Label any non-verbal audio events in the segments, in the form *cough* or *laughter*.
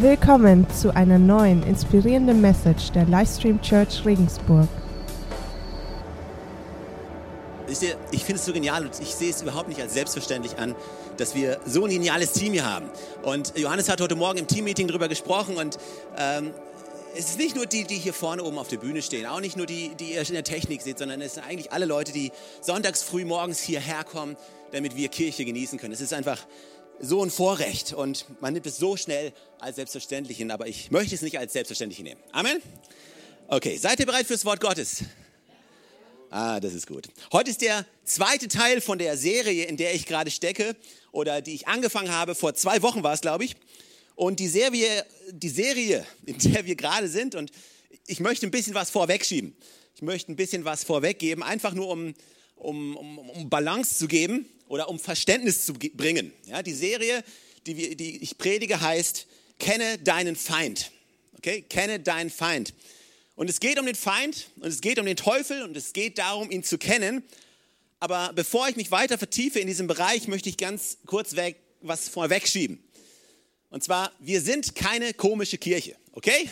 Willkommen zu einer neuen inspirierenden Message der Livestream Church Regensburg. Ich finde es so genial und ich sehe es überhaupt nicht als selbstverständlich an, dass wir so ein geniales Team hier haben. Und Johannes hat heute Morgen im Teammeeting darüber gesprochen und ähm, es ist nicht nur die, die hier vorne oben auf der Bühne stehen, auch nicht nur die, die ihr in der Technik seht, sondern es sind eigentlich alle Leute, die sonntags früh morgens hierher kommen, damit wir Kirche genießen können. Es ist einfach so ein Vorrecht und man nimmt es so schnell als selbstverständlich hin, aber ich möchte es nicht als selbstverständlich nehmen. Amen? Okay, seid ihr bereit fürs Wort Gottes? Ah, das ist gut. Heute ist der zweite Teil von der Serie, in der ich gerade stecke oder die ich angefangen habe. Vor zwei Wochen war es, glaube ich. Und die Serie, die Serie, in der wir gerade sind, und ich möchte ein bisschen was vorwegschieben. Ich möchte ein bisschen was vorweggeben, einfach nur um, um, um, um Balance zu geben oder um Verständnis zu bringen. Ja, die Serie, die, wir, die ich predige, heißt Kenne deinen Feind. Okay, kenne deinen Feind. Und es geht um den Feind und es geht um den Teufel und es geht darum, ihn zu kennen. Aber bevor ich mich weiter vertiefe in diesem Bereich, möchte ich ganz kurz weg, was vorwegschieben. Und zwar, wir sind keine komische Kirche, okay?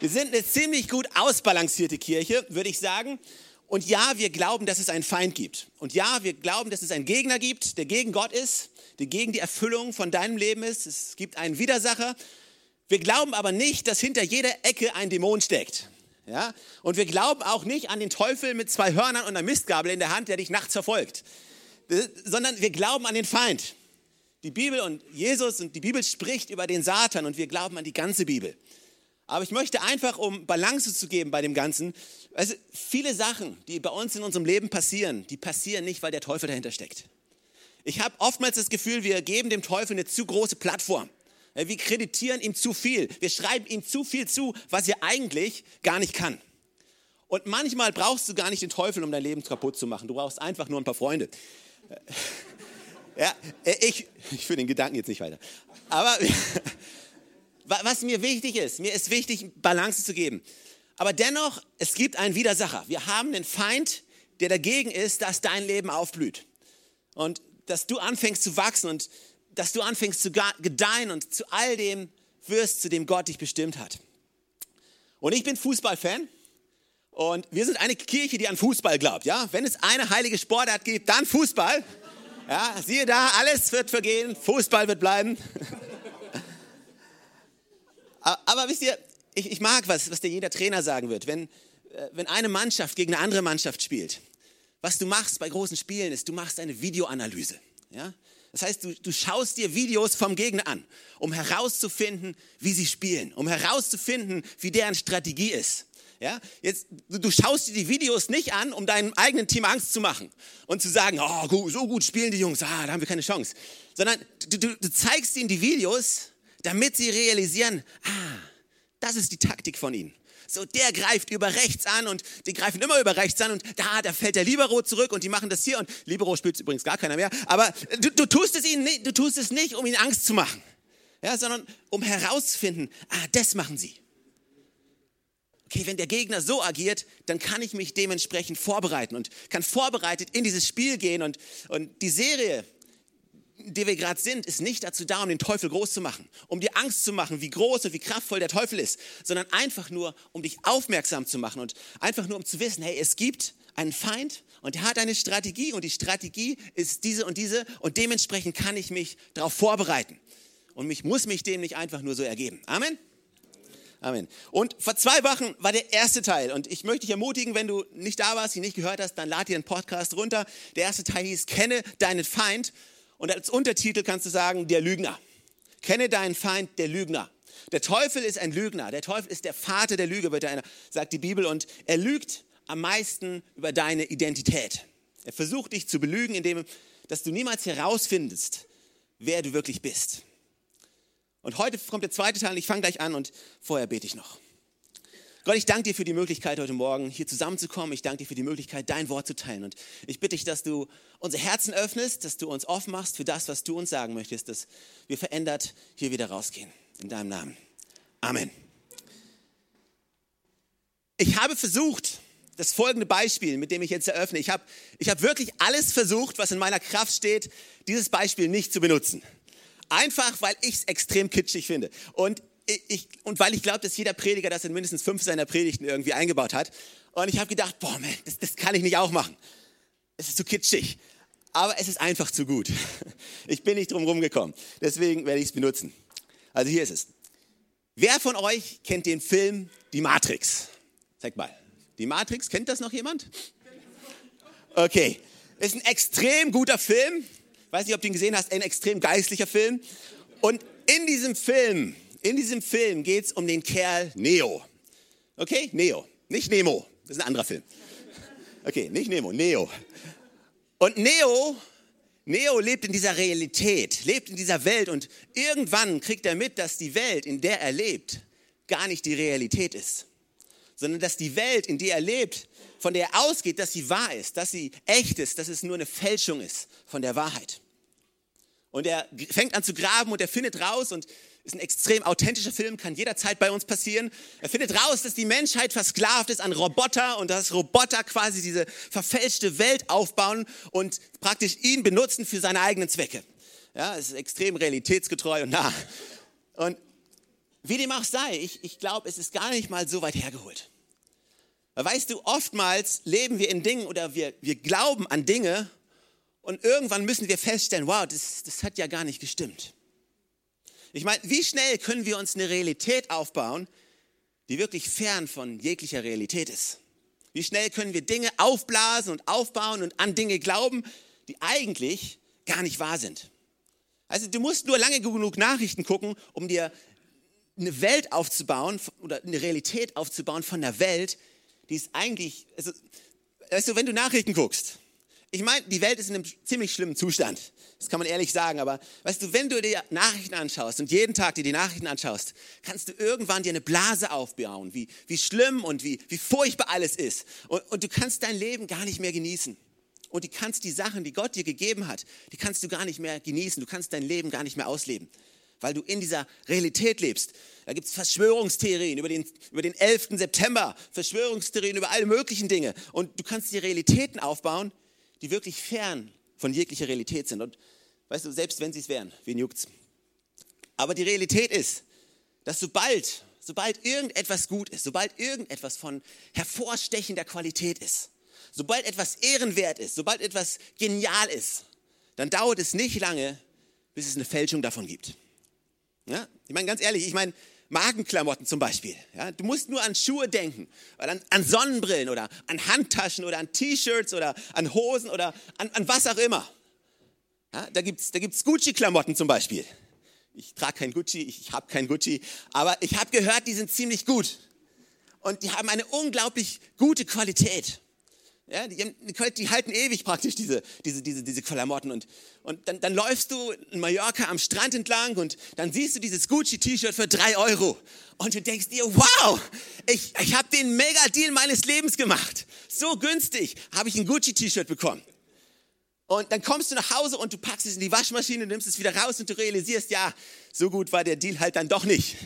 Wir sind eine ziemlich gut ausbalancierte Kirche, würde ich sagen. Und ja, wir glauben, dass es einen Feind gibt. Und ja, wir glauben, dass es einen Gegner gibt, der gegen Gott ist, der gegen die Erfüllung von deinem Leben ist. Es gibt einen Widersacher. Wir glauben aber nicht, dass hinter jeder Ecke ein Dämon steckt. Ja? Und wir glauben auch nicht an den Teufel mit zwei Hörnern und einer Mistgabel in der Hand, der dich nachts verfolgt. Sondern wir glauben an den Feind. Die Bibel und Jesus und die Bibel spricht über den Satan und wir glauben an die ganze Bibel. Aber ich möchte einfach, um Balance zu geben bei dem Ganzen, also viele Sachen, die bei uns in unserem Leben passieren, die passieren nicht, weil der Teufel dahinter steckt. Ich habe oftmals das Gefühl, wir geben dem Teufel eine zu große Plattform. Wir kreditieren ihm zu viel. Wir schreiben ihm zu viel zu, was er eigentlich gar nicht kann. Und manchmal brauchst du gar nicht den Teufel, um dein Leben kaputt zu machen. Du brauchst einfach nur ein paar Freunde. *laughs* Ja, ich, ich führe den Gedanken jetzt nicht weiter. Aber *laughs* was mir wichtig ist, mir ist wichtig, Balance zu geben. Aber dennoch, es gibt einen Widersacher. Wir haben einen Feind, der dagegen ist, dass dein Leben aufblüht. Und dass du anfängst zu wachsen und dass du anfängst zu gedeihen und zu all dem wirst, zu dem Gott dich bestimmt hat. Und ich bin Fußballfan. Und wir sind eine Kirche, die an Fußball glaubt. Ja? Wenn es eine heilige Sportart gibt, dann Fußball. Ja, siehe da, alles wird vergehen, Fußball wird bleiben. *laughs* Aber wisst ihr, ich, ich mag was, was dir jeder Trainer sagen wird. Wenn, äh, wenn eine Mannschaft gegen eine andere Mannschaft spielt, was du machst bei großen Spielen ist, du machst eine Videoanalyse. Ja? Das heißt, du, du schaust dir Videos vom Gegner an, um herauszufinden, wie sie spielen, um herauszufinden, wie deren Strategie ist. Ja, jetzt, du, du, schaust dir die Videos nicht an, um deinem eigenen Team Angst zu machen und zu sagen, oh, so gut spielen die Jungs, ah, da haben wir keine Chance. Sondern du, du, du zeigst ihnen die Videos, damit sie realisieren, ah, das ist die Taktik von ihnen. So, der greift über rechts an und die greifen immer über rechts an und da, da fällt der Libero zurück und die machen das hier und Libero spielt übrigens gar keiner mehr. Aber du, du tust es ihnen nicht, du tust es nicht, um ihnen Angst zu machen, ja, sondern um herauszufinden, ah, das machen sie. Okay, wenn der Gegner so agiert, dann kann ich mich dementsprechend vorbereiten und kann vorbereitet in dieses Spiel gehen und, und die Serie, die wir gerade sind, ist nicht dazu da, um den Teufel groß zu machen, um dir Angst zu machen, wie groß und wie kraftvoll der Teufel ist, sondern einfach nur, um dich aufmerksam zu machen und einfach nur, um zu wissen, hey, es gibt einen Feind und er hat eine Strategie und die Strategie ist diese und diese und dementsprechend kann ich mich darauf vorbereiten und ich muss mich dem nicht einfach nur so ergeben. Amen. Amen. Und vor zwei Wochen war der erste Teil. Und ich möchte dich ermutigen, wenn du nicht da warst, ihn nicht gehört hast, dann lad dir den Podcast runter. Der erste Teil hieß Kenne deinen Feind. Und als Untertitel kannst du sagen, der Lügner. Kenne deinen Feind, der Lügner. Der Teufel ist ein Lügner. Der Teufel ist der Vater der Lüge, wird einer, sagt die Bibel. Und er lügt am meisten über deine Identität. Er versucht dich zu belügen, indem dass du niemals herausfindest, wer du wirklich bist. Und heute kommt der zweite Teil ich fange gleich an und vorher bete ich noch. Gott, ich danke dir für die Möglichkeit, heute Morgen hier zusammenzukommen. Ich danke dir für die Möglichkeit, dein Wort zu teilen. Und ich bitte dich, dass du unser Herzen öffnest, dass du uns offen machst für das, was du uns sagen möchtest, dass wir verändert hier wieder rausgehen. In deinem Namen. Amen. Ich habe versucht, das folgende Beispiel, mit dem ich jetzt eröffne, ich habe, ich habe wirklich alles versucht, was in meiner Kraft steht, dieses Beispiel nicht zu benutzen. Einfach, weil ich es extrem kitschig finde. Und, ich, und weil ich glaube, dass jeder Prediger das in mindestens fünf seiner Predigten irgendwie eingebaut hat. Und ich habe gedacht, boah, man, das, das kann ich nicht auch machen. Es ist zu kitschig. Aber es ist einfach zu gut. *laughs* Ich bin nicht drum rumgekommen. Deswegen werde ich es benutzen. Also hier ist es. Wer von euch kennt den Film Die Matrix? Zeig mal. Die Matrix, kennt das noch jemand? Okay. Ist ein extrem guter Film. Weiß nicht, ob du ihn gesehen hast. Ein extrem geistlicher Film. Und in diesem Film, in diesem Film geht es um den Kerl Neo. Okay? Neo. Nicht Nemo. Das ist ein anderer Film. Okay, nicht Nemo, Neo. Und Neo, Neo lebt in dieser Realität, lebt in dieser Welt und irgendwann kriegt er mit, dass die Welt, in der er lebt, gar nicht die Realität ist, sondern dass die Welt, in der er lebt, von der er ausgeht, dass sie wahr ist, dass sie echt ist, dass es nur eine Fälschung ist von der Wahrheit. Und er fängt an zu graben und er findet raus und ist ein extrem authentischer Film, kann jederzeit bei uns passieren. Er findet raus, dass die Menschheit versklavt ist an Roboter und dass Roboter quasi diese verfälschte Welt aufbauen und praktisch ihn benutzen für seine eigenen Zwecke. Ja, es ist extrem realitätsgetreu und nah. Und wie dem auch sei, ich, ich glaube, es ist gar nicht mal so weit hergeholt. weißt du, oftmals leben wir in Dingen oder wir, wir glauben an Dinge und irgendwann müssen wir feststellen, wow, das, das hat ja gar nicht gestimmt. Ich meine, wie schnell können wir uns eine Realität aufbauen, die wirklich fern von jeglicher Realität ist? Wie schnell können wir Dinge aufblasen und aufbauen und an Dinge glauben, die eigentlich gar nicht wahr sind? Also du musst nur lange genug Nachrichten gucken, um dir eine Welt aufzubauen oder eine Realität aufzubauen von der Welt, die ist eigentlich, also, weißt du, wenn du Nachrichten guckst, ich meine, die Welt ist in einem ziemlich schlimmen Zustand. Das kann man ehrlich sagen. Aber weißt du, wenn du dir Nachrichten anschaust und jeden Tag dir die Nachrichten anschaust, kannst du irgendwann dir eine Blase aufbauen, wie, wie schlimm und wie, wie furchtbar alles ist. Und, und du kannst dein Leben gar nicht mehr genießen. Und du kannst die Sachen, die Gott dir gegeben hat, die kannst du gar nicht mehr genießen. Du kannst dein Leben gar nicht mehr ausleben, weil du in dieser Realität lebst. Da gibt es Verschwörungstheorien über den, über den 11. September, Verschwörungstheorien über alle möglichen Dinge. Und du kannst die Realitäten aufbauen, die wirklich fern von jeglicher Realität sind. Und weißt du, selbst wenn sie es wären, wen juckt's? Aber die Realität ist, dass sobald, sobald irgendetwas gut ist, sobald irgendetwas von hervorstechender Qualität ist, sobald etwas ehrenwert ist, sobald etwas genial ist, dann dauert es nicht lange, bis es eine Fälschung davon gibt. Ja? Ich meine, ganz ehrlich, ich meine, Markenklamotten zum Beispiel. Ja, du musst nur an Schuhe denken, oder an, an Sonnenbrillen oder an Handtaschen oder an T-Shirts oder an Hosen oder an, an was auch immer. Ja, da gibt es da gibt's Gucci-Klamotten zum Beispiel. Ich trage kein Gucci, ich, ich habe kein Gucci, aber ich habe gehört, die sind ziemlich gut. Und die haben eine unglaublich gute Qualität. Ja, die, die, halten ewig praktisch diese, diese, diese, diese Klamotten. Und, und dann, dann läufst du in Mallorca am Strand entlang und dann siehst du dieses Gucci-T-Shirt für drei Euro. Und du denkst dir, wow, ich, ich habe den Mega-Deal meines Lebens gemacht. So günstig habe ich ein Gucci-T-Shirt bekommen. Und dann kommst du nach Hause und du packst es in die Waschmaschine, nimmst es wieder raus und du realisierst, ja, so gut war der Deal halt dann doch nicht.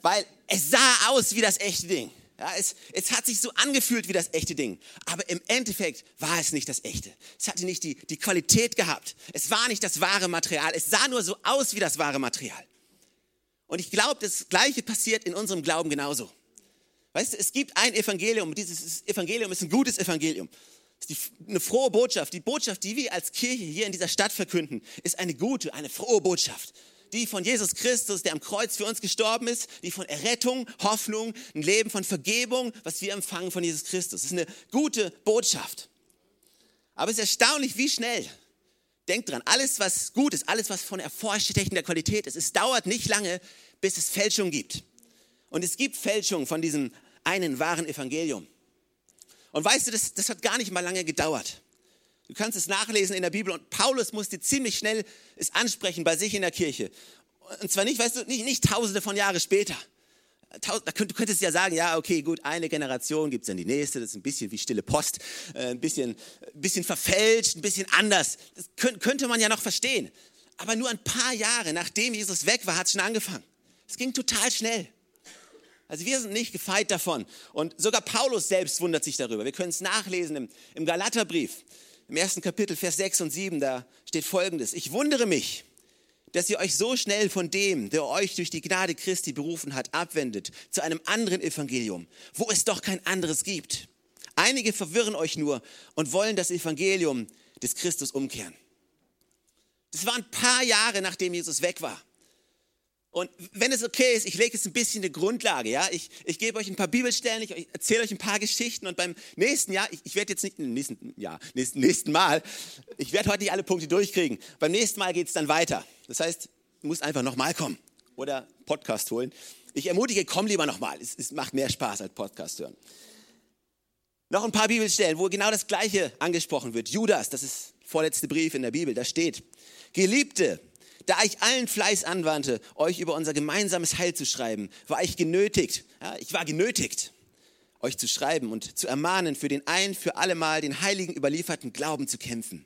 Weil es sah aus wie das echte Ding. Ja, es, es hat sich so angefühlt wie das echte Ding. Aber im Endeffekt war es nicht das echte. Es hatte nicht die, die Qualität gehabt. Es war nicht das wahre Material. Es sah nur so aus wie das wahre Material. Und ich glaube, das Gleiche passiert in unserem Glauben genauso. Weißt du, es gibt ein Evangelium. Dieses Evangelium ist ein gutes Evangelium. Es ist die, eine frohe Botschaft. Die Botschaft, die wir als Kirche hier in dieser Stadt verkünden, ist eine gute, eine frohe Botschaft die von Jesus Christus, der am Kreuz für uns gestorben ist, die von Errettung, Hoffnung, ein Leben von Vergebung, was wir empfangen von Jesus Christus. Das ist eine gute Botschaft. Aber es ist erstaunlich, wie schnell. Denkt dran, alles, was gut ist, alles, was von hervorstechender Qualität ist, es dauert nicht lange, bis es Fälschung gibt. Und es gibt Fälschung von diesem einen wahren Evangelium. Und weißt du, das, das hat gar nicht mal lange gedauert. Du kannst es nachlesen in der Bibel und Paulus musste ziemlich schnell es ansprechen bei sich in der Kirche. Und zwar nicht, weißt du, nicht, nicht tausende von Jahren später. Du könntest ja sagen, ja, okay, gut, eine Generation gibt es dann die nächste, das ist ein bisschen wie stille Post, äh, ein bisschen, ein bisschen verfälscht, ein bisschen anders. Das könnte man ja noch verstehen. Aber nur ein paar Jahre nachdem Jesus weg war, hat es schon angefangen. Es ging total schnell. Also wir sind nicht gefeit davon. Und sogar Paulus selbst wundert sich darüber. Wir können es nachlesen im, im Galaterbrief im ersten Kapitel, Vers 6 und 7, da steht folgendes. Ich wundere mich, dass ihr euch so schnell von dem, der euch durch die Gnade Christi berufen hat, abwendet zu einem anderen Evangelium, wo es doch kein anderes gibt. Einige verwirren euch nur und wollen das Evangelium des Christus umkehren. Das war ein paar Jahre, nachdem Jesus weg war. Und wenn es okay ist, ich lege jetzt ein bisschen eine Grundlage, ja. Ich, ich gebe euch ein paar Bibelstellen, ich erzähle euch ein paar Geschichten und beim nächsten Jahr, ich, ich werde jetzt nicht, nächsten, ja, nächsten, nächsten Mal, ich werde heute nicht alle Punkte durchkriegen. Beim nächsten Mal geht es dann weiter. Das heißt, du musst einfach nochmal kommen oder Podcast holen. Ich ermutige, komm lieber nochmal. Es, es macht mehr Spaß als Podcast hören. Noch ein paar Bibelstellen, wo genau das Gleiche angesprochen wird. Judas, das ist der vorletzte Brief in der Bibel, da steht, Geliebte, da ich allen Fleiß anwandte, euch über unser gemeinsames Heil zu schreiben, war ich genötigt, ja, ich war genötigt, euch zu schreiben und zu ermahnen, für den ein für allemal den Heiligen überlieferten Glauben zu kämpfen.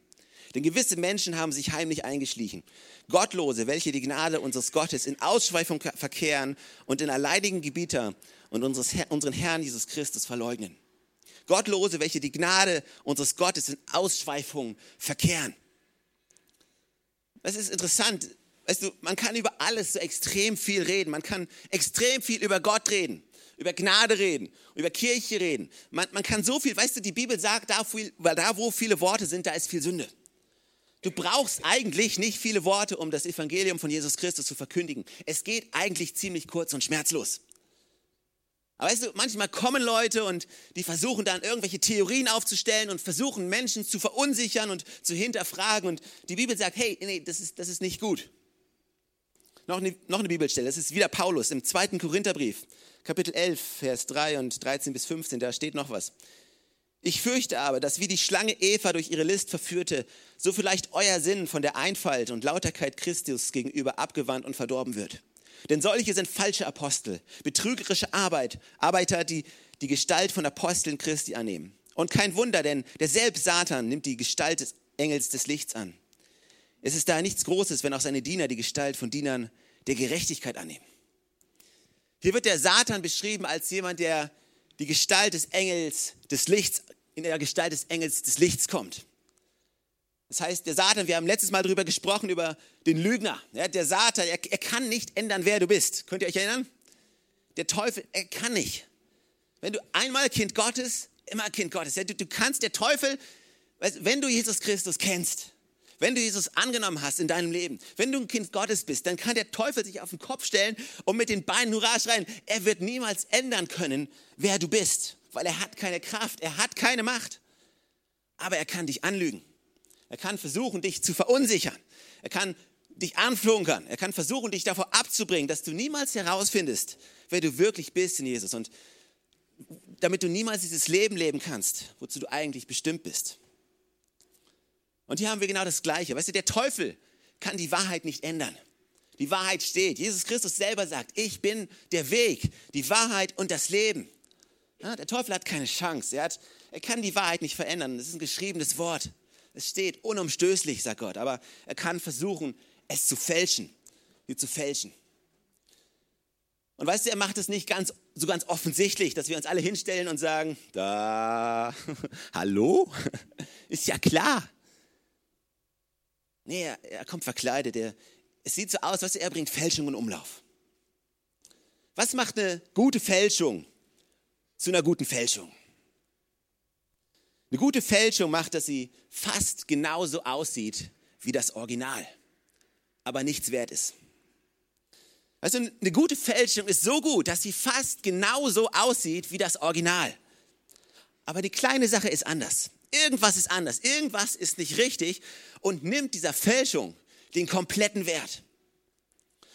Denn gewisse Menschen haben sich heimlich eingeschlichen. Gottlose, welche die Gnade unseres Gottes in Ausschweifung verkehren und in erleidigen Gebieter und unseres, unseren Herrn Jesus Christus verleugnen. Gottlose, welche die Gnade unseres Gottes in Ausschweifung verkehren. Das ist interessant. Weißt du, man kann über alles so extrem viel reden. Man kann extrem viel über Gott reden, über Gnade reden, über Kirche reden. Man, man kann so viel, weißt du, die Bibel sagt, da, viel, da wo viele Worte sind, da ist viel Sünde. Du brauchst eigentlich nicht viele Worte, um das Evangelium von Jesus Christus zu verkündigen. Es geht eigentlich ziemlich kurz und schmerzlos. Aber weißt du, manchmal kommen Leute und die versuchen dann irgendwelche Theorien aufzustellen und versuchen Menschen zu verunsichern und zu hinterfragen. Und die Bibel sagt, hey, nee, das ist, das ist nicht gut. Noch eine, noch eine Bibelstelle, das ist wieder Paulus im zweiten Korintherbrief, Kapitel 11, Vers 3 und 13 bis 15, da steht noch was. Ich fürchte aber, dass wie die Schlange Eva durch ihre List verführte, so vielleicht euer Sinn von der Einfalt und Lauterkeit Christus gegenüber abgewandt und verdorben wird. Denn solche sind falsche Apostel, betrügerische Arbeit, Arbeiter, die die Gestalt von Aposteln Christi annehmen. Und kein Wunder, denn der selbst Satan nimmt die Gestalt des Engels des Lichts an. Es ist daher nichts Großes, wenn auch seine Diener die Gestalt von Dienern der Gerechtigkeit annehmen. Hier wird der Satan beschrieben als jemand, der die Gestalt des Engels des Lichts, in der Gestalt des Engels des Lichts kommt. Das heißt, der Satan, wir haben letztes Mal darüber gesprochen, über den Lügner. Ja, der Satan, er, er kann nicht ändern, wer du bist. Könnt ihr euch erinnern? Der Teufel, er kann nicht. Wenn du einmal Kind Gottes, immer Kind Gottes. Ja, du, du kannst, der Teufel, wenn du Jesus Christus kennst, wenn du Jesus angenommen hast in deinem Leben, wenn du ein Kind Gottes bist, dann kann der Teufel sich auf den Kopf stellen und mit den Beinen Hurra schreien. Er wird niemals ändern können, wer du bist, weil er hat keine Kraft, er hat keine Macht. Aber er kann dich anlügen. Er kann versuchen, dich zu verunsichern. Er kann dich anflunkern. Er kann versuchen, dich davor abzubringen, dass du niemals herausfindest, wer du wirklich bist in Jesus und damit du niemals dieses Leben leben kannst, wozu du eigentlich bestimmt bist. Und hier haben wir genau das Gleiche. Weißt du, der Teufel kann die Wahrheit nicht ändern. Die Wahrheit steht. Jesus Christus selber sagt, ich bin der Weg, die Wahrheit und das Leben. Ja, der Teufel hat keine Chance. Er, hat, er kann die Wahrheit nicht verändern. Das ist ein geschriebenes Wort. Es steht unumstößlich, sagt Gott, aber er kann versuchen, es zu fälschen, sie zu fälschen. Und weißt du, er macht es nicht ganz, so ganz offensichtlich, dass wir uns alle hinstellen und sagen, da, *laughs* hallo, *laughs* ist ja klar. Nee, er, er kommt verkleidet, er, es sieht so aus, weißt du, er bringt Fälschung in Umlauf. Was macht eine gute Fälschung zu einer guten Fälschung? Eine gute Fälschung macht, dass sie fast genauso aussieht wie das Original, aber nichts wert ist. Also eine gute Fälschung ist so gut, dass sie fast genauso aussieht wie das Original. Aber die kleine Sache ist anders. Irgendwas ist anders, irgendwas ist nicht richtig und nimmt dieser Fälschung den kompletten Wert.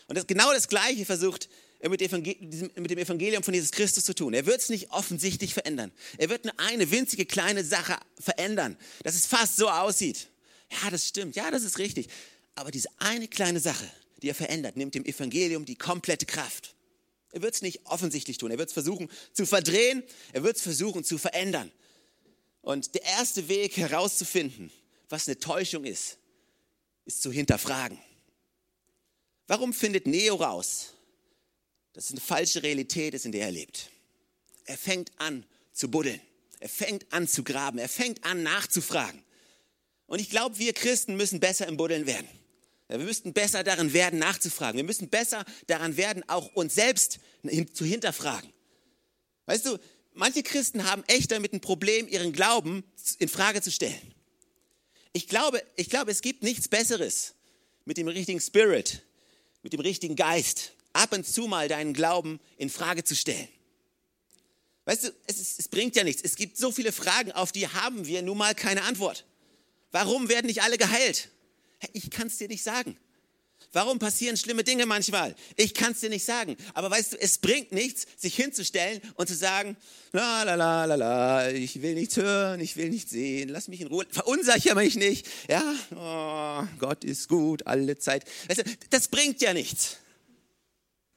Und das, genau das Gleiche versucht mit dem Evangelium von Jesus Christus zu tun. Er wird es nicht offensichtlich verändern. Er wird nur eine winzige kleine Sache verändern, dass es fast so aussieht. Ja, das stimmt. Ja, das ist richtig. Aber diese eine kleine Sache, die er verändert, nimmt dem Evangelium die komplette Kraft. Er wird es nicht offensichtlich tun. Er wird es versuchen zu verdrehen. Er wird es versuchen zu verändern. Und der erste Weg herauszufinden, was eine Täuschung ist, ist zu hinterfragen. Warum findet Neo raus, dass es eine falsche Realität ist, in der er lebt. Er fängt an zu buddeln. Er fängt an zu graben. Er fängt an nachzufragen. Und ich glaube, wir Christen müssen besser im Buddeln werden. Wir müssten besser darin werden, nachzufragen. Wir müssen besser daran werden, auch uns selbst zu hinterfragen. Weißt du, manche Christen haben echt damit ein Problem, ihren Glauben in Frage zu stellen. Ich glaube, ich glaube, es gibt nichts Besseres mit dem richtigen Spirit, mit dem richtigen Geist, ab und zu mal deinen Glauben in Frage zu stellen. Weißt du, es, ist, es bringt ja nichts. Es gibt so viele Fragen, auf die haben wir nun mal keine Antwort. Warum werden nicht alle geheilt? Ich kann es dir nicht sagen. Warum passieren schlimme Dinge manchmal? Ich kann es dir nicht sagen. Aber weißt du, es bringt nichts, sich hinzustellen und zu sagen, la la la la la, ich will nichts hören, ich will nichts sehen, lass mich in Ruhe, verunsachere mich nicht. Ja, oh, Gott ist gut alle Zeit. Weißt du, das bringt ja nichts.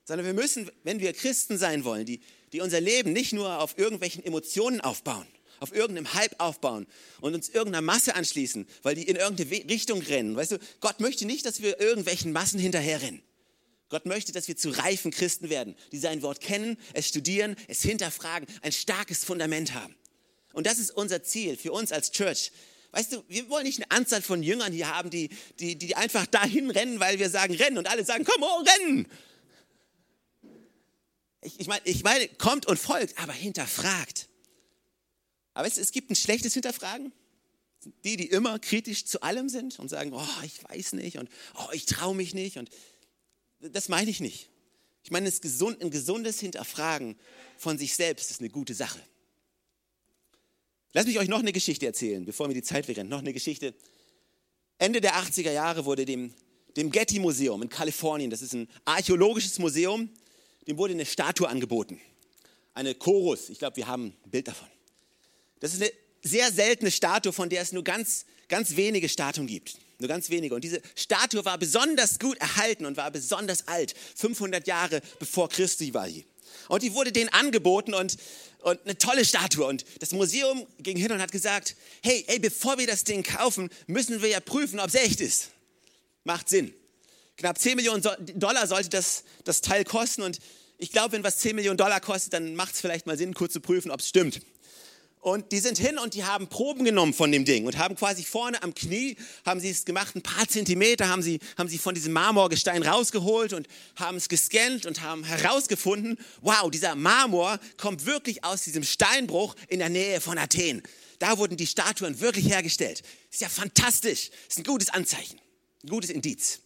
Sondern wir müssen, wenn wir Christen sein wollen, die, die unser Leben nicht nur auf irgendwelchen Emotionen aufbauen, auf irgendeinem Hype aufbauen und uns irgendeiner Masse anschließen, weil die in irgendeine Richtung rennen. Weißt du, Gott möchte nicht, dass wir irgendwelchen Massen hinterherrennen. Gott möchte, dass wir zu reifen Christen werden, die sein Wort kennen, es studieren, es hinterfragen, ein starkes Fundament haben. Und das ist unser Ziel für uns als Church. Weißt du, wir wollen nicht eine Anzahl von Jüngern hier haben, die, die, die einfach dahin rennen, weil wir sagen, rennen und alle sagen, komm, oh, rennen. Ich, ich meine, ich meine, kommt und folgt, aber hinterfragt. Aber es, es gibt ein schlechtes Hinterfragen. Die, die immer kritisch zu allem sind und sagen, oh, ich weiß nicht und oh, ich traue mich nicht. Und das meine ich nicht. Ich meine, es gesund, ein gesundes Hinterfragen von sich selbst ist eine gute Sache. Lass mich euch noch eine Geschichte erzählen, bevor mir die Zeit wegrennt. Noch eine Geschichte. Ende der 80er Jahre wurde dem, dem Getty Museum in Kalifornien, das ist ein archäologisches Museum, dem wurde eine Statue angeboten. Eine Chorus, ich glaube, wir haben ein Bild davon. Das ist eine sehr seltene Statue, von der es nur ganz, ganz wenige Statuen gibt. Nur ganz wenige. Und diese Statue war besonders gut erhalten und war besonders alt. 500 Jahre bevor Christi war sie. Und die wurde denen angeboten und, und eine tolle Statue. Und das Museum ging hin und hat gesagt, hey, hey, bevor wir das Ding kaufen, müssen wir ja prüfen, ob es echt ist. Macht Sinn. Knapp 10 Millionen Dollar sollte das, das Teil kosten. Und ich glaube, wenn was 10 Millionen Dollar kostet, dann macht es vielleicht mal Sinn, kurz zu prüfen, ob es stimmt. Und die sind hin und die haben Proben genommen von dem Ding und haben quasi vorne am Knie, haben sie es gemacht, ein paar Zentimeter haben sie, haben sie von diesem Marmorgestein rausgeholt und haben es gescannt und haben herausgefunden, wow, dieser Marmor kommt wirklich aus diesem Steinbruch in der Nähe von Athen. Da wurden die Statuen wirklich hergestellt. Ist ja fantastisch. Ist ein gutes Anzeichen, ein gutes Indiz.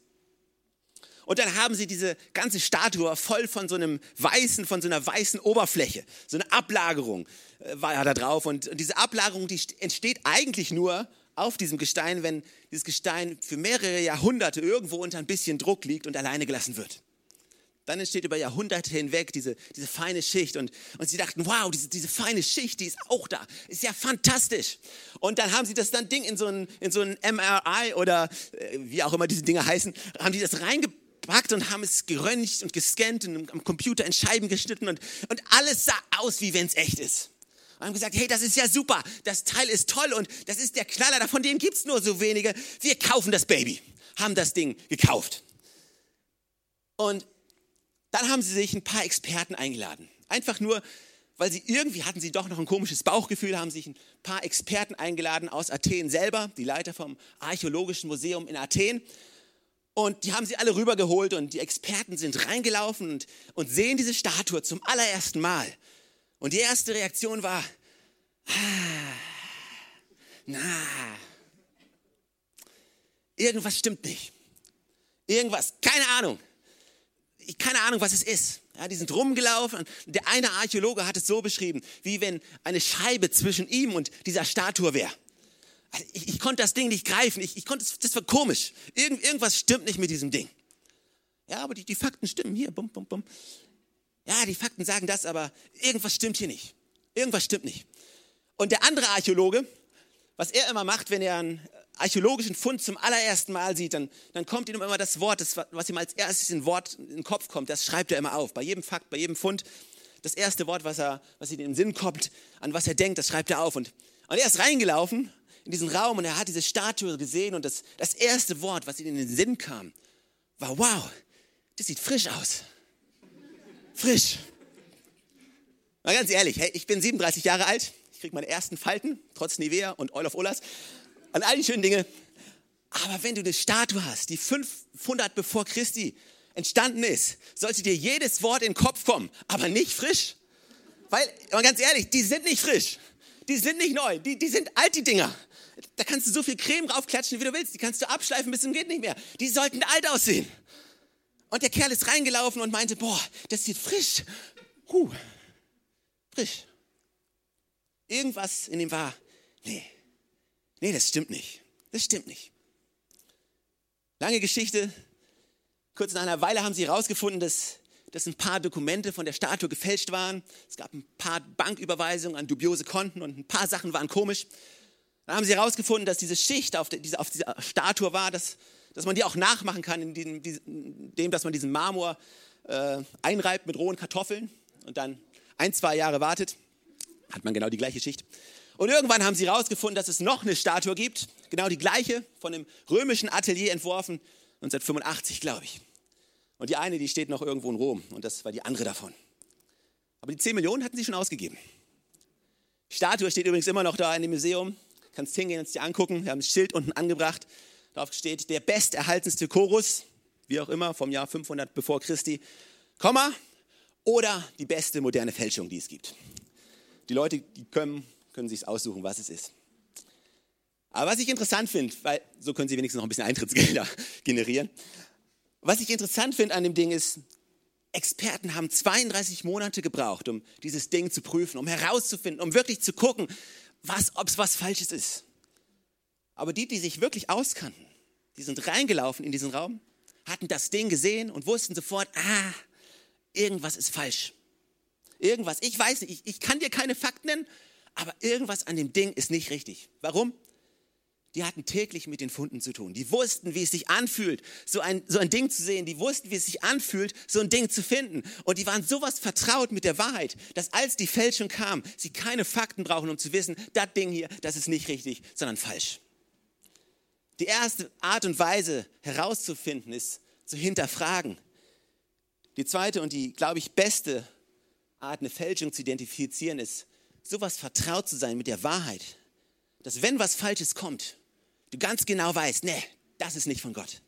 Und dann haben sie diese ganze Statue voll von so einem weißen, von so einer weißen Oberfläche. So eine Ablagerung äh, war da drauf. Und, diese Ablagerung, die entsteht eigentlich nur auf diesem Gestein, wenn dieses Gestein für mehrere Jahrhunderte irgendwo unter ein bisschen Druck liegt und alleine gelassen wird. Dann entsteht über Jahrhunderte hinweg diese, diese feine Schicht. Und, und sie dachten, wow, diese, diese feine Schicht, die ist auch da. Ist ja fantastisch. Und dann haben sie das dann Ding in so ein, in so ein MRI oder äh, wie auch immer diese Dinge heißen, haben die das reingebracht gepackt und haben es geröntgt und gescannt und am Computer in Scheiben geschnitten und, und alles sah aus, wie wenn es echt ist. Und haben gesagt, hey, das ist ja super, das Teil ist toll und das ist der Knaller, davon denen gibt es nur so wenige. Wir kaufen das Baby. Haben das Ding gekauft. Und dann haben sie sich ein paar Experten eingeladen. Einfach nur, weil sie irgendwie hatten sie doch noch ein komisches Bauchgefühl, haben sich ein paar Experten eingeladen aus Athen selber, die Leiter vom Archäologischen Museum in Athen. Und die haben sie alle rübergeholt und die Experten sind reingelaufen und, und sehen diese Statue zum allerersten Mal. Und die erste Reaktion war, ah, na, irgendwas stimmt nicht. Irgendwas, keine Ahnung. Ich, keine Ahnung, was es ist. Ja, die sind rumgelaufen und der eine Archäologe hat es so beschrieben, wie wenn eine Scheibe zwischen ihm und dieser Statue wäre. Also ich, ich, konnte das Ding nicht greifen. Ich, ich konnte, das war komisch. Irgend, irgendwas stimmt nicht mit diesem Ding. Ja, aber die, die Fakten stimmen hier. Bum, bum, bum. Ja, die Fakten sagen das, aber irgendwas stimmt hier nicht. Irgendwas stimmt nicht. Und der andere Archäologe, was er immer macht, wenn er einen archäologischen Fund zum allerersten Mal sieht, dann, dann kommt ihm immer das Wort, das, was ihm als erstes in Wort in den Kopf kommt, das schreibt er immer auf. Bei jedem Fakt, bei jedem Fund, das erste Wort, was, er, was ihm in den Sinn kommt, an was er denkt, das schreibt er auf. Und, und er ist reingelaufen in diesen Raum und er hat diese Statue gesehen und das, das erste Wort, was ihm in den Sinn kam, war, wow, das sieht frisch aus. Frisch. Mal ganz ehrlich, hey, ich bin 37 Jahre alt, ich kriege meine ersten Falten, trotz Nivea und Oil of Olas, an all die schönen Dinge. Aber wenn du eine Statue hast, die 500 bevor Christi entstanden ist, sollte dir jedes Wort in den Kopf kommen, aber nicht frisch. Weil, mal ganz ehrlich, die sind nicht frisch. Die sind nicht neu. Die, die sind alt, die Dinger. Da kannst du so viel Creme draufklatschen, wie du willst. Die kannst du abschleifen bis zum geht nicht mehr. Die sollten alt aussehen. Und der Kerl ist reingelaufen und meinte, boah, das sieht frisch. Huh, frisch. Irgendwas in ihm war, nee, nee, das stimmt nicht. Das stimmt nicht. Lange Geschichte. Kurz nach einer Weile haben sie herausgefunden, dass, dass ein paar Dokumente von der Statue gefälscht waren. Es gab ein paar Banküberweisungen an dubiose Konten und ein paar Sachen waren komisch. Dann haben sie herausgefunden, dass diese Schicht auf, der, auf dieser Statue war, dass, dass man die auch nachmachen kann, indem, dem, dass man diesen Marmor äh, einreibt mit rohen Kartoffeln und dann ein, zwei Jahre wartet, hat man genau die gleiche Schicht. Und irgendwann haben sie herausgefunden, dass es noch eine Statue gibt, genau die gleiche, von einem römischen Atelier entworfen, 1985, glaube ich. Und die eine, die steht noch irgendwo in Rom und das war die andere davon. Aber die 10 Millionen hatten sie schon ausgegeben. Die Statue steht übrigens immer noch da in dem Museum. Kannst hingehen und dir angucken. Wir haben ein Schild unten angebracht. Darauf steht der besterhaltenste Chorus, wie auch immer, vom Jahr 500 bevor Christi, Komma, oder die beste moderne Fälschung, die es gibt. Die Leute, die können, können sich aussuchen, was es ist. Aber was ich interessant finde, weil so können sie wenigstens noch ein bisschen Eintrittsgelder *laughs* generieren. Was ich interessant finde an dem Ding ist, Experten haben 32 Monate gebraucht, um dieses Ding zu prüfen, um herauszufinden, um wirklich zu gucken, ob es was Falsches ist. Aber die, die sich wirklich auskannten, die sind reingelaufen in diesen Raum, hatten das Ding gesehen und wussten sofort, ah, irgendwas ist falsch. Irgendwas, ich weiß nicht, ich, ich kann dir keine Fakten nennen, aber irgendwas an dem Ding ist nicht richtig. Warum? Die hatten täglich mit den Funden zu tun. Die wussten, wie es sich anfühlt, so ein, so ein Ding zu sehen. Die wussten, wie es sich anfühlt, so ein Ding zu finden. Und die waren sowas vertraut mit der Wahrheit, dass als die Fälschung kam, sie keine Fakten brauchen, um zu wissen, das Ding hier, das ist nicht richtig, sondern falsch. Die erste Art und Weise herauszufinden ist zu hinterfragen. Die zweite und die, glaube ich, beste Art, eine Fälschung zu identifizieren, ist, sowas vertraut zu sein mit der Wahrheit, dass wenn was Falsches kommt, du ganz genau weißt, nee, das ist nicht von Gott.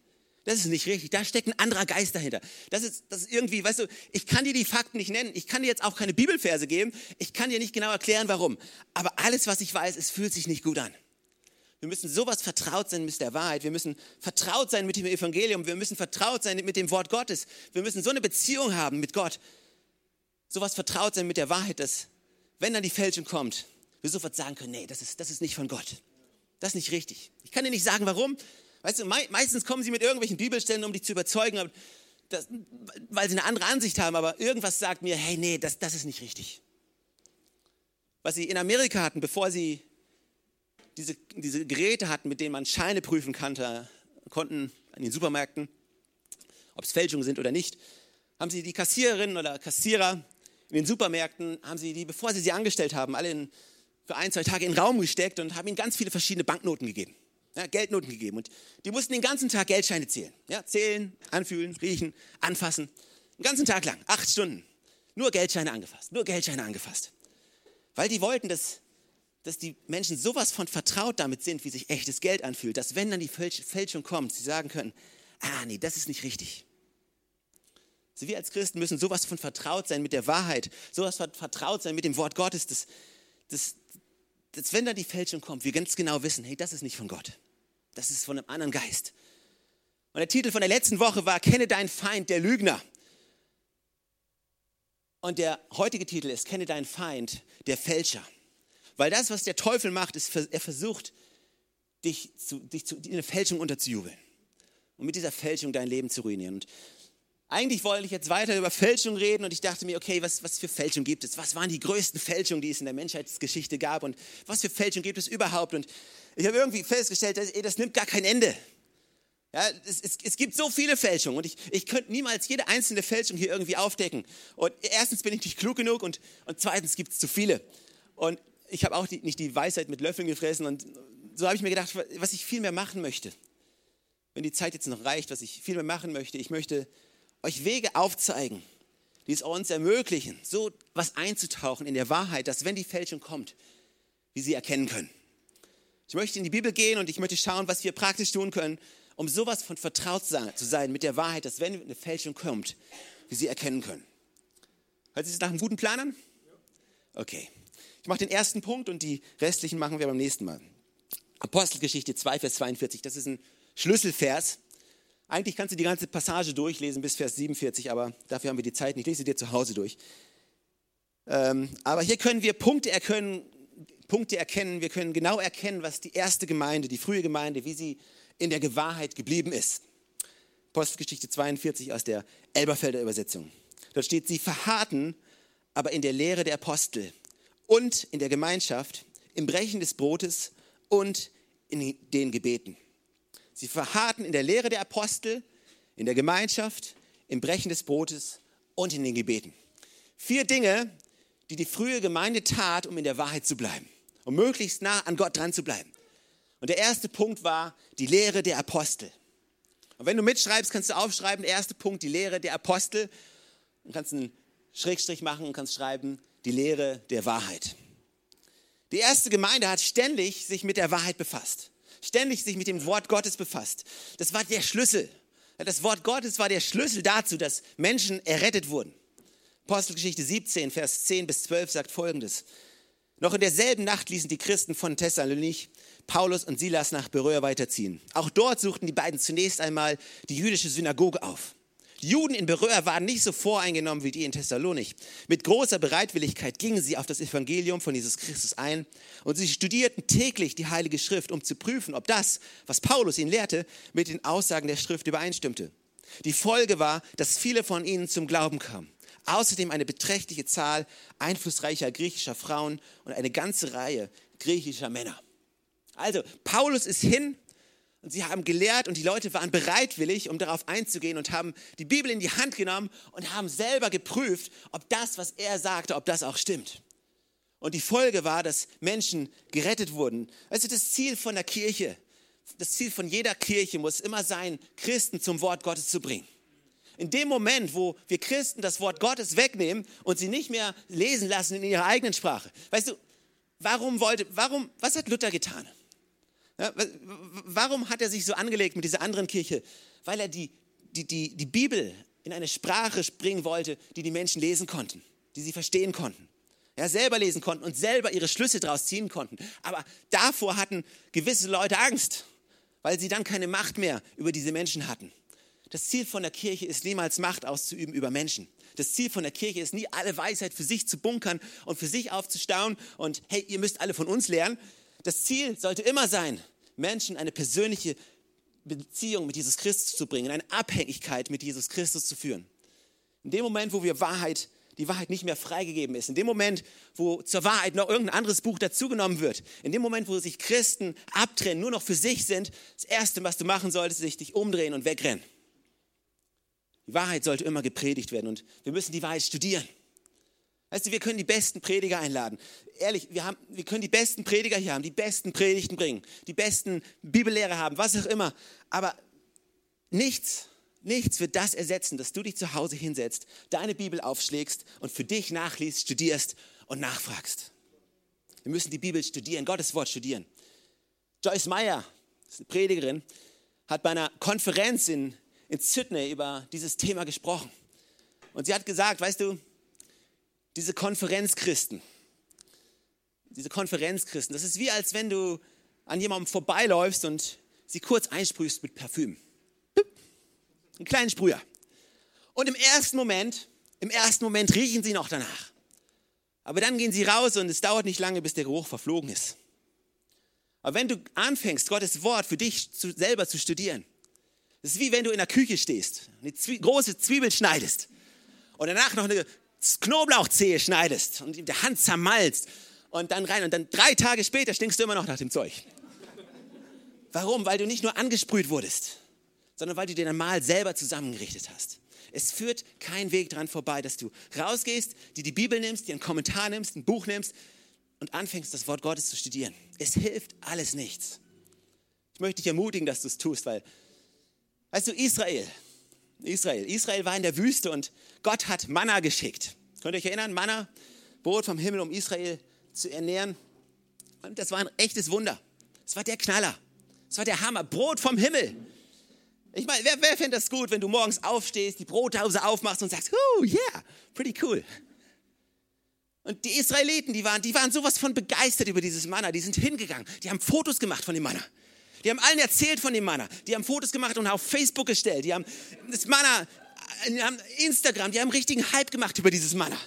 Das ist nicht richtig. Da steckt ein anderer Geist dahinter. Das ist, das ist irgendwie, weißt du, ich kann dir die Fakten nicht nennen. Ich kann dir jetzt auch keine Bibelverse geben. Ich kann dir nicht genau erklären, warum. Aber alles, was ich weiß, es fühlt sich nicht gut an. Wir müssen sowas vertraut sein mit der Wahrheit. Wir müssen vertraut sein mit dem Evangelium. Wir müssen vertraut sein mit dem Wort Gottes. Wir müssen so eine Beziehung haben mit Gott. Sowas vertraut sein mit der Wahrheit, dass, wenn dann die Fälschung kommt, wir sofort sagen können, nee, das ist, das ist nicht von Gott. Das ist nicht richtig. Ich kann dir nicht sagen, warum. Weißt du, meistens kommen sie mit irgendwelchen Bibelstellen, um dich zu überzeugen, das, weil sie eine andere Ansicht haben, aber irgendwas sagt mir, hey, nee, das, das ist nicht richtig. Was sie in Amerika hatten, bevor sie diese, diese Geräte hatten, mit denen man Scheine prüfen konnte, konnten in den Supermärkten, ob es Fälschungen sind oder nicht, haben sie die Kassiererinnen oder Kassierer in den Supermärkten, haben sie die, bevor sie sie angestellt haben, alle in, für ein, zwei Tage in den Raum gesteckt und haben ihnen ganz viele verschiedene Banknoten gegeben. Ja, Geldnoten gegeben. Und die mussten den ganzen Tag Geldscheine zählen. Ja, zählen, anfühlen, riechen, anfassen. Den ganzen Tag lang, acht Stunden. Nur Geldscheine angefasst, nur Geldscheine angefasst. Weil die wollten, dass dass die Menschen sowas von vertraut damit sind, wie sich echtes Geld anfühlt, dass wenn dann die Fälschung kommt, sie sagen können, ah nee, das ist nicht richtig. Also wir als Christen müssen sowas von vertraut sein mit der Wahrheit, sowas von vertraut sein mit dem Wort Gottes, dass, dass, dass wenn dann die Fälschung kommt, wir ganz genau wissen, hey, das ist nicht von Gott, das ist von einem anderen Geist. Und der Titel von der letzten Woche war, kenne deinen Feind, der Lügner. Und der heutige Titel ist, kenne deinen Feind, der Fälscher. Weil das, was der Teufel macht, ist, er versucht, dich, zu, dich zu, in eine Fälschung unterzujubeln. Und mit dieser Fälschung dein Leben zu ruinieren. Und eigentlich wollte ich jetzt weiter über Fälschung reden und ich dachte mir, okay, was, was für Fälschung gibt es? Was waren die größten Fälschungen, die es in der Menschheitsgeschichte gab? Und was für Fälschung gibt es überhaupt? Und ich habe irgendwie festgestellt, dass, das nimmt gar kein Ende. Ja, es, es, es, gibt so viele Fälschungen und ich, ich könnte niemals jede einzelne Fälschung hier irgendwie aufdecken. Und erstens bin ich nicht klug genug und, und zweitens gibt es zu viele. Und ich habe auch die, nicht die Weisheit mit Löffeln gefressen und so habe ich mir gedacht, was ich viel mehr machen möchte, wenn die Zeit jetzt noch reicht, was ich viel mehr machen möchte, ich möchte euch Wege aufzeigen, die es uns ermöglichen, so was einzutauchen in der Wahrheit, dass wenn die Fälschung kommt, wir sie erkennen können. Ich möchte in die Bibel gehen und ich möchte schauen, was wir praktisch tun können, um sowas von vertraut zu sein mit der Wahrheit, dass wenn eine Fälschung kommt, wir sie erkennen können. Hört sich das nach einem guten Plan an? Okay. Ich mache den ersten Punkt und die restlichen machen wir beim nächsten Mal. Apostelgeschichte 2, Vers 42, das ist ein Schlüsselvers. Eigentlich kannst du die ganze Passage durchlesen bis Vers 47, aber dafür haben wir die Zeit nicht. Ich lese sie dir zu Hause durch. Ähm, aber hier können wir Punkte erkennen, Punkte erkennen. Wir können genau erkennen, was die erste Gemeinde, die frühe Gemeinde, wie sie in der Wahrheit geblieben ist. Apostelgeschichte 42 aus der Elberfelder Übersetzung. Dort steht, sie verharrten aber in der Lehre der Apostel und in der Gemeinschaft, im Brechen des Brotes und in den Gebeten. Sie verharrten in der Lehre der Apostel, in der Gemeinschaft, im Brechen des Brotes und in den Gebeten. Vier Dinge, die die frühe Gemeinde tat, um in der Wahrheit zu bleiben, um möglichst nah an Gott dran zu bleiben. Und der erste Punkt war die Lehre der Apostel. Und wenn du mitschreibst, kannst du aufschreiben, der erste Punkt, die Lehre der Apostel. Du kannst einen Schrägstrich machen und kannst schreiben, die Lehre der Wahrheit. Die erste Gemeinde hat ständig sich mit der Wahrheit befasst, ständig sich mit dem Wort Gottes befasst. Das war der Schlüssel. Das Wort Gottes war der Schlüssel dazu, dass Menschen errettet wurden. Apostelgeschichte 17, Vers 10 bis 12 sagt folgendes. Noch in derselben Nacht ließen die Christen von Thessalonich Paulus und Silas nach Beröa weiterziehen. Auch dort suchten die beiden zunächst einmal die jüdische Synagoge auf. Juden in Beröa waren nicht so voreingenommen wie die in Thessalonich. Mit großer Bereitwilligkeit gingen sie auf das Evangelium von Jesus Christus ein und sie studierten täglich die Heilige Schrift, um zu prüfen, ob das, was Paulus ihnen lehrte, mit den Aussagen der Schrift übereinstimmte. Die Folge war, dass viele von ihnen zum Glauben kamen. Außerdem eine beträchtliche Zahl einflussreicher griechischer Frauen und eine ganze Reihe griechischer Männer. Also, Paulus ist hin und sie haben gelehrt und die Leute waren bereitwillig, um darauf einzugehen und haben die Bibel in die Hand genommen und haben selber geprüft, ob das, was er sagte, ob das auch stimmt. Und die Folge war, dass Menschen gerettet wurden. Also das Ziel von der Kirche, das Ziel von jeder Kirche muss immer sein, Christen zum Wort Gottes zu bringen. In dem Moment, wo wir Christen das Wort Gottes wegnehmen und sie nicht mehr lesen lassen in ihrer eigenen Sprache. Weißt du, warum wollte, warum, was hat Luther getan? Ja, warum hat er sich so angelegt mit dieser anderen Kirche? Weil er die, die, die, die Bibel in eine Sprache bringen wollte, die die Menschen lesen konnten, die sie verstehen konnten. Ja, selber lesen konnten und selber ihre Schlüsse daraus ziehen konnten. Aber davor hatten gewisse Leute Angst, weil sie dann keine Macht mehr über diese Menschen hatten. Das Ziel von der Kirche ist niemals Macht auszuüben über Menschen. Das Ziel von der Kirche ist nie alle Weisheit für sich zu bunkern und für sich aufzustauen und hey, ihr müsst alle von uns lernen. Das Ziel sollte immer sein, Menschen eine persönliche Beziehung mit Jesus Christus zu bringen, eine Abhängigkeit mit Jesus Christus zu führen. In dem Moment, wo wir Wahrheit, die Wahrheit nicht mehr freigegeben ist, in dem Moment, wo zur Wahrheit noch irgendein anderes Buch dazugenommen wird, in dem Moment, wo sich Christen abtrennen, nur noch für sich sind, das Erste, was du machen solltest, ist dich umdrehen und wegrennen. Die Wahrheit sollte immer gepredigt werden und wir müssen die Wahrheit studieren. Weißt du, wir können die besten Prediger einladen. Ehrlich, wir, haben, wir können die besten Prediger hier haben, die besten Predigten bringen, die besten Bibellehrer haben, was auch immer. Aber nichts, nichts wird das ersetzen, dass du dich zu Hause hinsetzt, deine Bibel aufschlägst und für dich nachliest, studierst und nachfragst. Wir müssen die Bibel studieren, Gottes Wort studieren. Joyce Meyer, eine Predigerin, hat bei einer Konferenz in, in Sydney über dieses Thema gesprochen. Und sie hat gesagt, weißt du, diese Konferenzchristen, diese Konferenzchristen, das ist wie als wenn du an jemandem vorbeiläufst und sie kurz einsprühst mit Parfüm. Einen kleinen Sprüher. Und im ersten Moment, im ersten Moment riechen sie noch danach. Aber dann gehen sie raus und es dauert nicht lange, bis der Geruch verflogen ist. Aber wenn du anfängst, Gottes Wort für dich zu, selber zu studieren, das ist wie wenn du in der Küche stehst, eine Zwie große Zwiebel schneidest und danach noch eine Knoblauchzehe schneidest und in der Hand zermalzt und dann rein und dann drei Tage später stinkst du immer noch nach dem Zeug. Warum? Weil du nicht nur angesprüht wurdest, sondern weil du dir dann mal selber zusammengerichtet hast. Es führt kein Weg dran vorbei, dass du rausgehst, dir die Bibel nimmst, dir einen Kommentar nimmst, ein Buch nimmst und anfängst, das Wort Gottes zu studieren. Es hilft alles nichts. Ich möchte dich ermutigen, dass du es tust, weil, weißt du, Israel, Israel. Israel war in der Wüste und Gott hat Manna geschickt. Könnt ihr euch erinnern? Manna, Brot vom Himmel, um Israel zu ernähren. Und das war ein echtes Wunder. Es war der Knaller. Es war der Hammer. Brot vom Himmel. Ich meine, wer, wer fände das gut, wenn du morgens aufstehst, die Brotdose aufmachst und sagst, oh yeah, pretty cool. Und die Israeliten, die waren, die waren sowas von begeistert über dieses Manna. Die sind hingegangen. Die haben Fotos gemacht von dem Manna. Die haben allen erzählt von dem Manna. Die haben Fotos gemacht und auf Facebook gestellt. Die haben das Manna, die haben Instagram, die haben richtigen Hype gemacht über dieses Manna.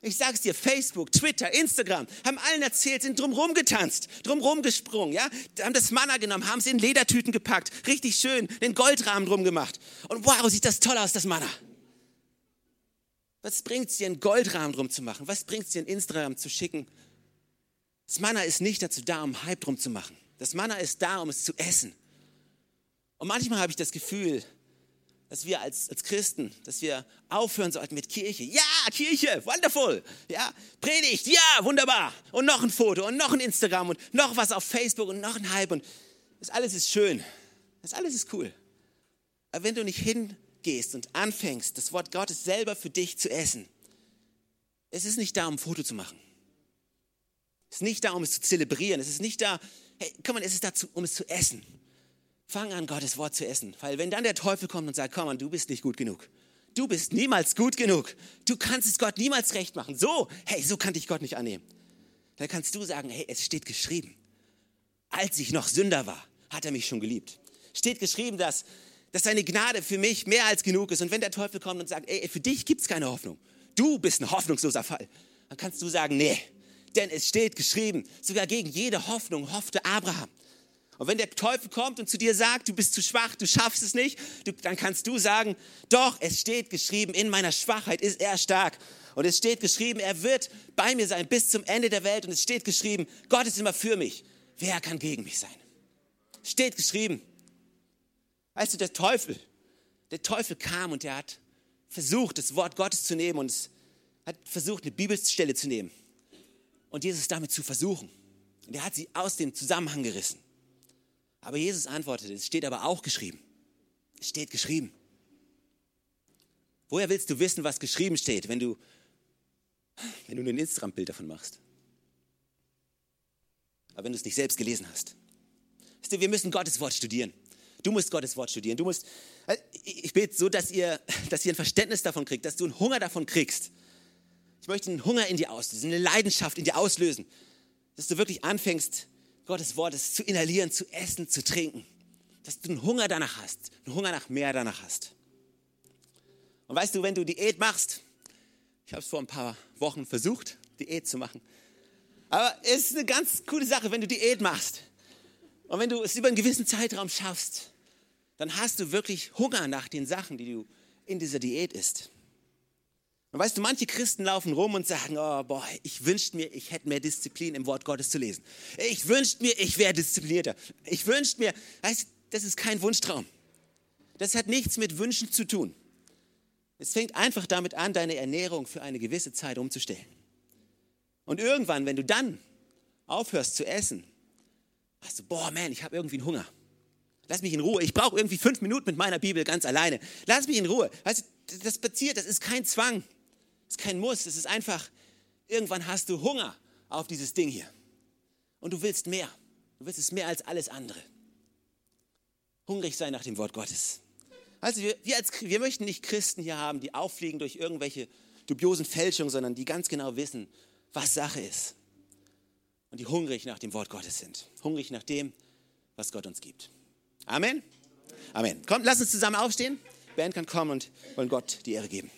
Ich sag's dir, Facebook, Twitter, Instagram, haben allen erzählt, sind drumrum getanzt, drumrum gesprungen, ja? Haben das Manna genommen, haben es in Ledertüten gepackt, richtig schön, den Goldrahmen drum gemacht. Und wow, sieht das toll aus, das Manna. Was bringt's dir, einen Goldrahmen drum zu machen? Was bringt's dir, ein Instagram zu schicken? Das Manna ist nicht dazu da, um Hype drum zu machen. Das Manna ist da, um es zu essen. Und manchmal habe ich das Gefühl, dass wir als, als Christen, dass wir aufhören sollten mit Kirche. Ja, Kirche, wonderful. Ja, Predigt, ja, wunderbar. Und noch ein Foto und noch ein Instagram und noch was auf Facebook und noch ein Hype und das alles ist schön. Das alles ist cool. Aber wenn du nicht hingehst und anfängst, das Wort Gottes selber für dich zu essen, es ist nicht da, um ein Foto zu machen. Es ist nicht da, um es zu zelebrieren. Es ist nicht da, hey, komm mal, es ist da, um es zu essen. Fang an, Gottes Wort zu essen. Weil wenn dann der Teufel kommt und sagt, komm an, du bist nicht gut genug. Du bist niemals gut genug. Du kannst es Gott niemals recht machen. So, hey, so kann dich Gott nicht annehmen. Dann kannst du sagen, hey, es steht geschrieben. Als ich noch Sünder war, hat er mich schon geliebt. Steht geschrieben, dass, dass seine Gnade für mich mehr als genug ist. Und wenn der Teufel kommt und sagt, ey, für dich gibt es keine Hoffnung. Du bist ein hoffnungsloser Fall. Dann kannst du sagen, nee, denn es steht geschrieben, sogar gegen jede Hoffnung hoffte Abraham. Und wenn der Teufel kommt und zu dir sagt, du bist zu schwach, du schaffst es nicht, du, dann kannst du sagen, doch, es steht geschrieben, in meiner Schwachheit ist er stark. Und es steht geschrieben, er wird bei mir sein bis zum Ende der Welt. Und es steht geschrieben, Gott ist immer für mich. Wer kann gegen mich sein? Steht geschrieben. Weißt du, der Teufel, der Teufel kam und er hat versucht, das Wort Gottes zu nehmen und hat versucht, eine Bibelstelle zu nehmen und Jesus damit zu versuchen. Und er hat sie aus dem Zusammenhang gerissen. Aber Jesus antwortete, es steht aber auch geschrieben. Es steht geschrieben. Woher willst du wissen, was geschrieben steht, wenn du, wenn du ein Instagram-Bild davon machst? Aber wenn du es nicht selbst gelesen hast. Wir müssen Gottes Wort studieren. Du musst Gottes Wort studieren. Du musst, äh, ich bete so, dass ihr, dass ihr ein Verständnis davon kriegt, dass du einen Hunger davon kriegst. Ich möchte einen Hunger in dir auslösen, eine Leidenschaft in dir auslösen, dass du wirklich anfängst, Gottes Wortes zu inhalieren, zu essen, zu trinken. Dass du einen Hunger danach hast, einen Hunger nach mehr danach hast. Und weißt du, wenn du Diät machst, ich habe es vor ein paar Wochen versucht, Diät zu machen, aber es ist eine ganz coole Sache, wenn du Diät machst und wenn du es über einen gewissen Zeitraum schaffst, dann hast du wirklich Hunger nach den Sachen, die du in dieser Diät isst. Und weißt du, manche Christen laufen rum und sagen, oh boah, ich wünschte mir, ich hätte mehr Disziplin im Wort Gottes zu lesen. Ich wünschte mir, ich wäre disziplinierter. Ich wünschte mir, weißt das ist kein Wunschtraum. Das hat nichts mit Wünschen zu tun. Es fängt einfach damit an, deine Ernährung für eine gewisse Zeit umzustellen. Und irgendwann, wenn du dann aufhörst zu essen, hast du, boah, man, ich habe irgendwie einen Hunger. Lass mich in Ruhe. Ich brauche irgendwie fünf Minuten mit meiner Bibel ganz alleine. Lass mich in Ruhe. Weißt du, das passiert, das ist kein Zwang. Es ist kein Muss, es ist einfach, irgendwann hast du Hunger auf dieses Ding hier. Und du willst mehr. Du willst es mehr als alles andere. Hungrig sein nach dem Wort Gottes. Also wir, wir, als, wir möchten nicht Christen hier haben, die auffliegen durch irgendwelche dubiosen Fälschungen, sondern die ganz genau wissen, was Sache ist. Und die hungrig nach dem Wort Gottes sind. Hungrig nach dem, was Gott uns gibt. Amen. Amen. Kommt, lass uns zusammen aufstehen. Band kann kommen und wollen Gott die Ehre geben.